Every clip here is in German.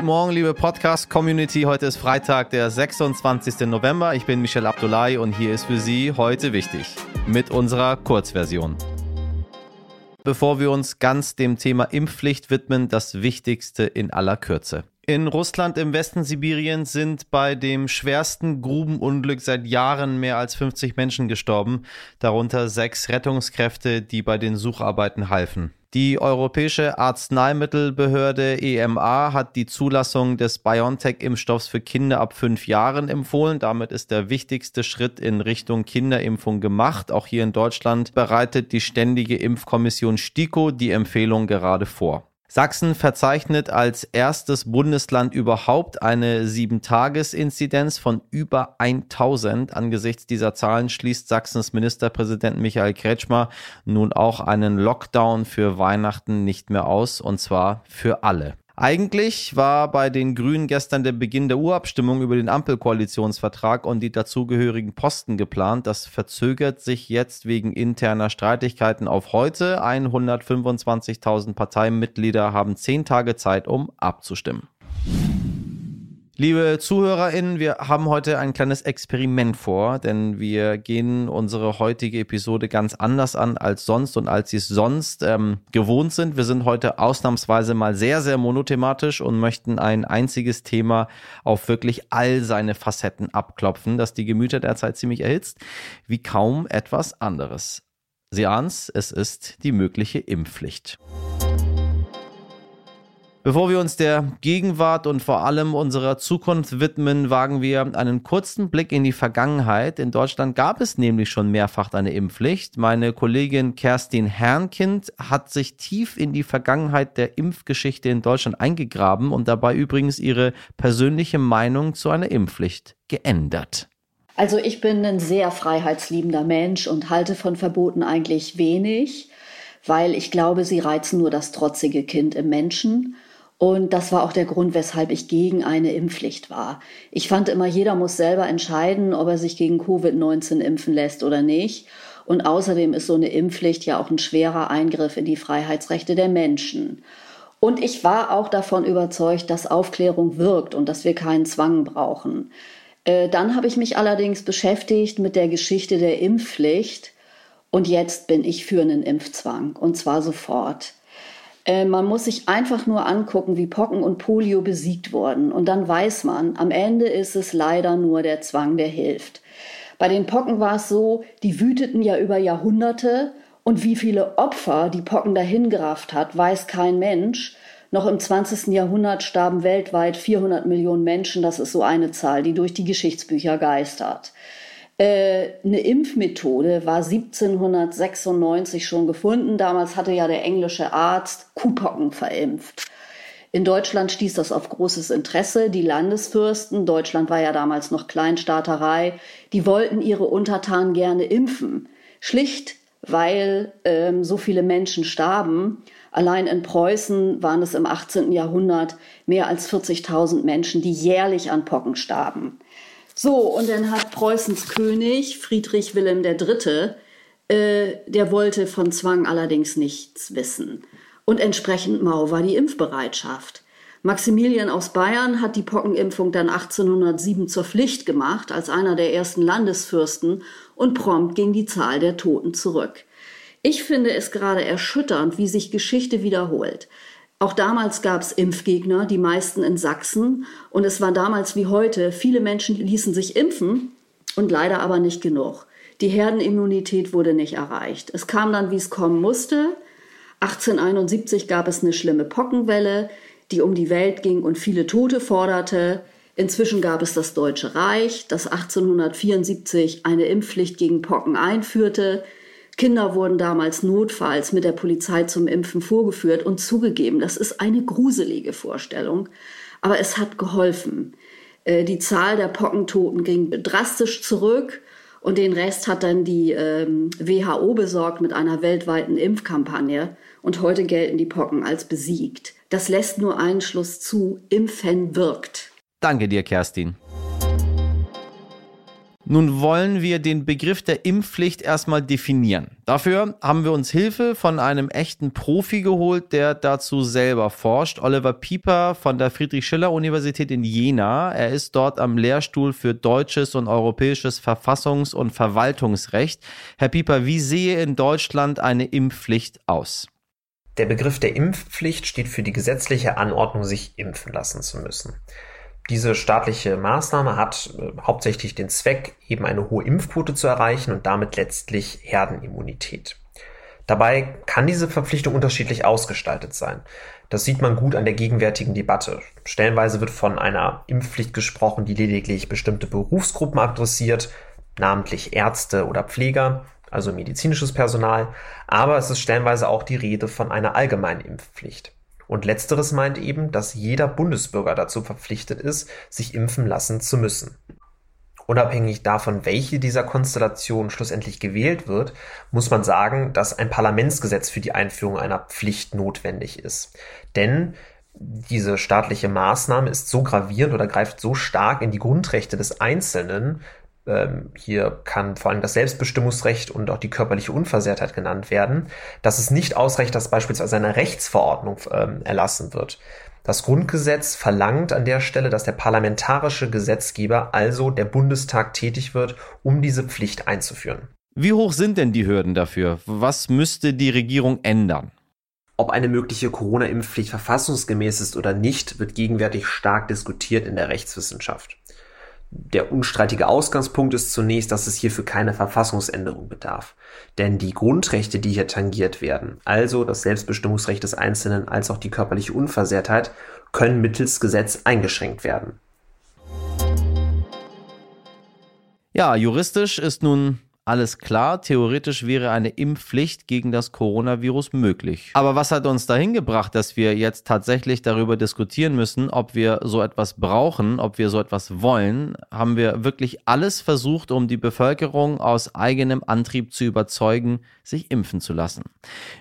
Guten Morgen, liebe Podcast-Community. Heute ist Freitag, der 26. November. Ich bin Michel Abdullahi und hier ist für Sie heute wichtig mit unserer Kurzversion. Bevor wir uns ganz dem Thema Impfpflicht widmen, das Wichtigste in aller Kürze. In Russland im Westen Sibiriens sind bei dem schwersten Grubenunglück seit Jahren mehr als 50 Menschen gestorben, darunter sechs Rettungskräfte, die bei den Sucharbeiten halfen. Die Europäische Arzneimittelbehörde EMA hat die Zulassung des BioNTech-Impfstoffs für Kinder ab fünf Jahren empfohlen. Damit ist der wichtigste Schritt in Richtung Kinderimpfung gemacht. Auch hier in Deutschland bereitet die Ständige Impfkommission STIKO die Empfehlung gerade vor. Sachsen verzeichnet als erstes Bundesland überhaupt eine Sieben-Tages-Inzidenz von über 1000. Angesichts dieser Zahlen schließt Sachsens Ministerpräsident Michael Kretschmer nun auch einen Lockdown für Weihnachten nicht mehr aus, und zwar für alle. Eigentlich war bei den Grünen gestern der Beginn der Urabstimmung über den Ampelkoalitionsvertrag und die dazugehörigen Posten geplant. Das verzögert sich jetzt wegen interner Streitigkeiten auf heute. 125.000 Parteimitglieder haben zehn Tage Zeit, um abzustimmen. Liebe ZuhörerInnen, wir haben heute ein kleines Experiment vor, denn wir gehen unsere heutige Episode ganz anders an als sonst und als Sie es sonst ähm, gewohnt sind. Wir sind heute ausnahmsweise mal sehr, sehr monothematisch und möchten ein einziges Thema auf wirklich all seine Facetten abklopfen, das die Gemüter derzeit ziemlich erhitzt, wie kaum etwas anderes. Sie ahnen's, es ist die mögliche Impfpflicht. Bevor wir uns der Gegenwart und vor allem unserer Zukunft widmen, wagen wir einen kurzen Blick in die Vergangenheit. In Deutschland gab es nämlich schon mehrfach eine Impfpflicht. Meine Kollegin Kerstin Herrnkind hat sich tief in die Vergangenheit der Impfgeschichte in Deutschland eingegraben und dabei übrigens ihre persönliche Meinung zu einer Impfpflicht geändert. Also ich bin ein sehr freiheitsliebender Mensch und halte von Verboten eigentlich wenig, weil ich glaube, sie reizen nur das trotzige Kind im Menschen und das war auch der Grund, weshalb ich gegen eine Impfpflicht war. Ich fand immer, jeder muss selber entscheiden, ob er sich gegen Covid-19 impfen lässt oder nicht. Und außerdem ist so eine Impfpflicht ja auch ein schwerer Eingriff in die Freiheitsrechte der Menschen. Und ich war auch davon überzeugt, dass Aufklärung wirkt und dass wir keinen Zwang brauchen. Äh, dann habe ich mich allerdings beschäftigt mit der Geschichte der Impfpflicht und jetzt bin ich für einen Impfzwang und zwar sofort. Äh, man muss sich einfach nur angucken, wie Pocken und Polio besiegt wurden. Und dann weiß man, am Ende ist es leider nur der Zwang, der hilft. Bei den Pocken war es so, die wüteten ja über Jahrhunderte und wie viele Opfer die Pocken dahingerafft hat, weiß kein Mensch. Noch im 20. Jahrhundert starben weltweit 400 Millionen Menschen. Das ist so eine Zahl, die durch die Geschichtsbücher geistert. Äh, eine Impfmethode war 1796 schon gefunden. Damals hatte ja der englische Arzt Kuhpocken verimpft. In Deutschland stieß das auf großes Interesse. Die Landesfürsten, Deutschland war ja damals noch Kleinstaaterei, die wollten ihre Untertanen gerne impfen. Schlicht, weil ähm, so viele Menschen starben. Allein in Preußen waren es im 18. Jahrhundert mehr als 40.000 Menschen, die jährlich an Pocken starben. So, und dann hat Preußens König Friedrich Wilhelm III., äh, der wollte von Zwang allerdings nichts wissen. Und entsprechend mau war die Impfbereitschaft. Maximilian aus Bayern hat die Pockenimpfung dann 1807 zur Pflicht gemacht, als einer der ersten Landesfürsten, und prompt ging die Zahl der Toten zurück. Ich finde es gerade erschütternd, wie sich Geschichte wiederholt. Auch damals gab es Impfgegner, die meisten in Sachsen. Und es war damals wie heute, viele Menschen ließen sich impfen und leider aber nicht genug. Die Herdenimmunität wurde nicht erreicht. Es kam dann, wie es kommen musste. 1871 gab es eine schlimme Pockenwelle, die um die Welt ging und viele Tote forderte. Inzwischen gab es das Deutsche Reich, das 1874 eine Impfpflicht gegen Pocken einführte. Kinder wurden damals notfalls mit der Polizei zum Impfen vorgeführt und zugegeben, das ist eine gruselige Vorstellung, aber es hat geholfen. Äh, die Zahl der Pockentoten ging drastisch zurück und den Rest hat dann die ähm, WHO besorgt mit einer weltweiten Impfkampagne und heute gelten die Pocken als besiegt. Das lässt nur einen Schluss zu, Impfen wirkt. Danke dir, Kerstin. Nun wollen wir den Begriff der Impfpflicht erstmal definieren. Dafür haben wir uns Hilfe von einem echten Profi geholt, der dazu selber forscht. Oliver Pieper von der Friedrich-Schiller-Universität in Jena. Er ist dort am Lehrstuhl für deutsches und europäisches Verfassungs- und Verwaltungsrecht. Herr Pieper, wie sehe in Deutschland eine Impfpflicht aus? Der Begriff der Impfpflicht steht für die gesetzliche Anordnung, sich impfen lassen zu müssen. Diese staatliche Maßnahme hat äh, hauptsächlich den Zweck, eben eine hohe Impfquote zu erreichen und damit letztlich Herdenimmunität. Dabei kann diese Verpflichtung unterschiedlich ausgestaltet sein. Das sieht man gut an der gegenwärtigen Debatte. Stellenweise wird von einer Impfpflicht gesprochen, die lediglich bestimmte Berufsgruppen adressiert, namentlich Ärzte oder Pfleger, also medizinisches Personal, aber es ist stellenweise auch die Rede von einer allgemeinen Impfpflicht. Und letzteres meint eben, dass jeder Bundesbürger dazu verpflichtet ist, sich impfen lassen zu müssen. Unabhängig davon, welche dieser Konstellationen schlussendlich gewählt wird, muss man sagen, dass ein Parlamentsgesetz für die Einführung einer Pflicht notwendig ist. Denn diese staatliche Maßnahme ist so gravierend oder greift so stark in die Grundrechte des Einzelnen, ähm, hier kann vor allem das Selbstbestimmungsrecht und auch die körperliche Unversehrtheit genannt werden, dass es nicht ausreicht, dass beispielsweise eine Rechtsverordnung ähm, erlassen wird. Das Grundgesetz verlangt an der Stelle, dass der parlamentarische Gesetzgeber, also der Bundestag, tätig wird, um diese Pflicht einzuführen. Wie hoch sind denn die Hürden dafür? Was müsste die Regierung ändern? Ob eine mögliche Corona-Impfpflicht verfassungsgemäß ist oder nicht, wird gegenwärtig stark diskutiert in der Rechtswissenschaft. Der unstreitige Ausgangspunkt ist zunächst, dass es hierfür keine Verfassungsänderung bedarf. Denn die Grundrechte, die hier tangiert werden, also das Selbstbestimmungsrecht des Einzelnen als auch die körperliche Unversehrtheit, können mittels Gesetz eingeschränkt werden. Ja, juristisch ist nun alles klar, theoretisch wäre eine Impfpflicht gegen das Coronavirus möglich. Aber was hat uns dahin gebracht, dass wir jetzt tatsächlich darüber diskutieren müssen, ob wir so etwas brauchen, ob wir so etwas wollen? Haben wir wirklich alles versucht, um die Bevölkerung aus eigenem Antrieb zu überzeugen, sich impfen zu lassen?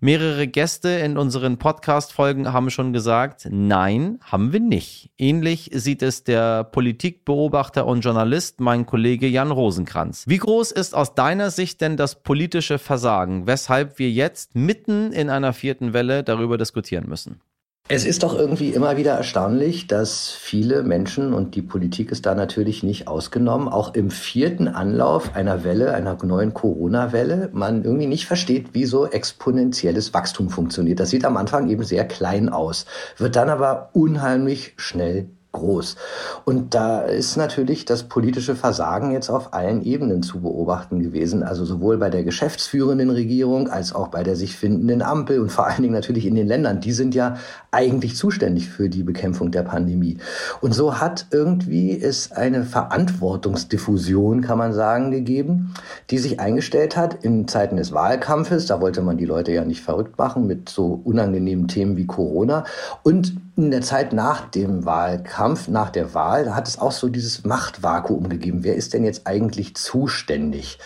Mehrere Gäste in unseren Podcast-Folgen haben schon gesagt, nein, haben wir nicht. Ähnlich sieht es der Politikbeobachter und Journalist, mein Kollege Jan Rosenkranz. Wie groß ist aus deiner Sicht denn das politische Versagen, weshalb wir jetzt mitten in einer vierten Welle darüber diskutieren müssen? Es ist doch irgendwie immer wieder erstaunlich, dass viele Menschen, und die Politik ist da natürlich nicht ausgenommen, auch im vierten Anlauf einer Welle, einer neuen Corona-Welle, man irgendwie nicht versteht, wie so exponentielles Wachstum funktioniert. Das sieht am Anfang eben sehr klein aus, wird dann aber unheimlich schnell groß. Und da ist natürlich das politische Versagen jetzt auf allen Ebenen zu beobachten gewesen. Also sowohl bei der geschäftsführenden Regierung als auch bei der sich findenden Ampel und vor allen Dingen natürlich in den Ländern. Die sind ja eigentlich zuständig für die Bekämpfung der Pandemie. Und so hat irgendwie es eine Verantwortungsdiffusion, kann man sagen, gegeben, die sich eingestellt hat in Zeiten des Wahlkampfes. Da wollte man die Leute ja nicht verrückt machen mit so unangenehmen Themen wie Corona. Und in der Zeit nach dem Wahlkampf, nach der Wahl, da hat es auch so dieses Machtvakuum gegeben. Wer ist denn jetzt eigentlich zuständig?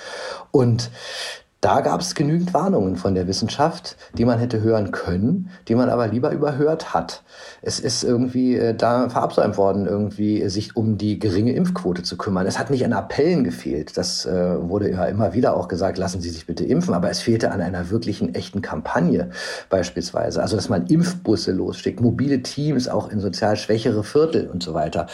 Und da gab es genügend Warnungen von der Wissenschaft, die man hätte hören können, die man aber lieber überhört hat. Es ist irgendwie äh, da verabsäumt worden, irgendwie sich um die geringe Impfquote zu kümmern. Es hat nicht an Appellen gefehlt. Das äh, wurde ja immer wieder auch gesagt, lassen Sie sich bitte impfen. Aber es fehlte an einer wirklichen, echten Kampagne beispielsweise. Also, dass man Impfbusse losschickt, mobile Teams auch in sozial schwächere Viertel und so weiter.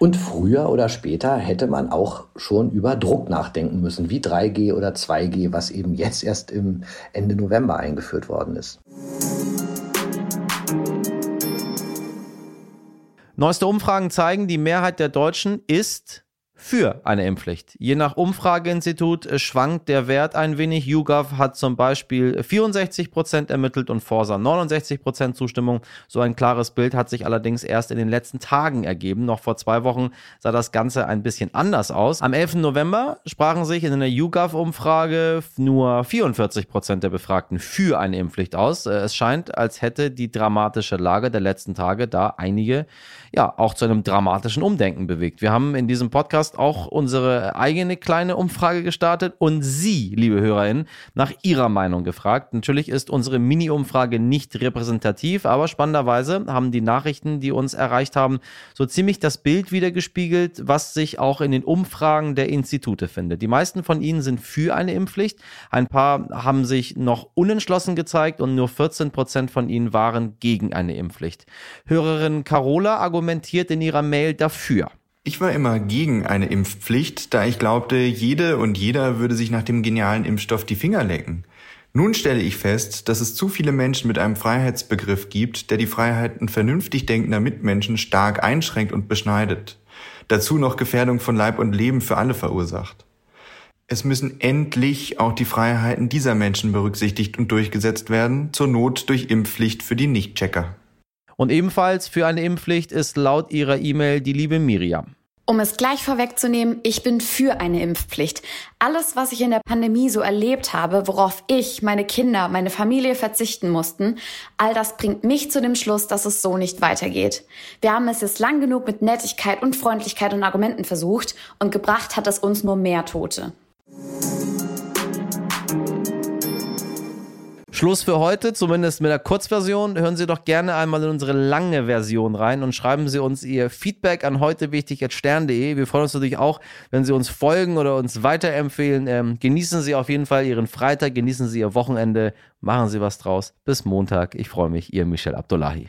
Und früher oder später hätte man auch schon über Druck nachdenken müssen, wie 3G oder 2G, was eben jetzt erst im Ende November eingeführt worden ist. Neueste Umfragen zeigen, die Mehrheit der Deutschen ist für eine Impfpflicht. Je nach Umfrageinstitut äh, schwankt der Wert ein wenig. YouGov hat zum Beispiel 64 Prozent ermittelt und Forsa 69 Prozent Zustimmung. So ein klares Bild hat sich allerdings erst in den letzten Tagen ergeben. Noch vor zwei Wochen sah das Ganze ein bisschen anders aus. Am 11. November sprachen sich in einer YouGov-Umfrage nur 44 Prozent der Befragten für eine Impfpflicht aus. Äh, es scheint, als hätte die dramatische Lage der letzten Tage da einige ja auch zu einem dramatischen Umdenken bewegt. Wir haben in diesem Podcast Podcast auch unsere eigene kleine Umfrage gestartet und Sie, liebe HörerInnen, nach Ihrer Meinung gefragt. Natürlich ist unsere Mini-Umfrage nicht repräsentativ, aber spannenderweise haben die Nachrichten, die uns erreicht haben, so ziemlich das Bild wiedergespiegelt, was sich auch in den Umfragen der Institute findet. Die meisten von Ihnen sind für eine Impfpflicht. Ein paar haben sich noch unentschlossen gezeigt und nur 14 Prozent von ihnen waren gegen eine Impfpflicht. Hörerin Carola argumentiert in ihrer Mail dafür. Ich war immer gegen eine Impfpflicht, da ich glaubte, jede und jeder würde sich nach dem genialen Impfstoff die Finger lecken. Nun stelle ich fest, dass es zu viele Menschen mit einem Freiheitsbegriff gibt, der die Freiheiten vernünftig denkender Mitmenschen stark einschränkt und beschneidet. Dazu noch Gefährdung von Leib und Leben für alle verursacht. Es müssen endlich auch die Freiheiten dieser Menschen berücksichtigt und durchgesetzt werden, zur Not durch Impfpflicht für die Nichtchecker. Und ebenfalls für eine Impfpflicht ist laut ihrer E-Mail die liebe Miriam. Um es gleich vorwegzunehmen, ich bin für eine Impfpflicht. Alles, was ich in der Pandemie so erlebt habe, worauf ich, meine Kinder, meine Familie verzichten mussten, all das bringt mich zu dem Schluss, dass es so nicht weitergeht. Wir haben es jetzt lang genug mit Nettigkeit und Freundlichkeit und Argumenten versucht und gebracht hat es uns nur mehr Tote. Schluss für heute, zumindest mit der Kurzversion. Hören Sie doch gerne einmal in unsere lange Version rein und schreiben Sie uns Ihr Feedback an heute. Wir freuen uns natürlich auch, wenn Sie uns folgen oder uns weiterempfehlen. Ähm, genießen Sie auf jeden Fall Ihren Freitag, genießen Sie Ihr Wochenende, machen Sie was draus. Bis Montag. Ich freue mich, Ihr Michel Abdullahi.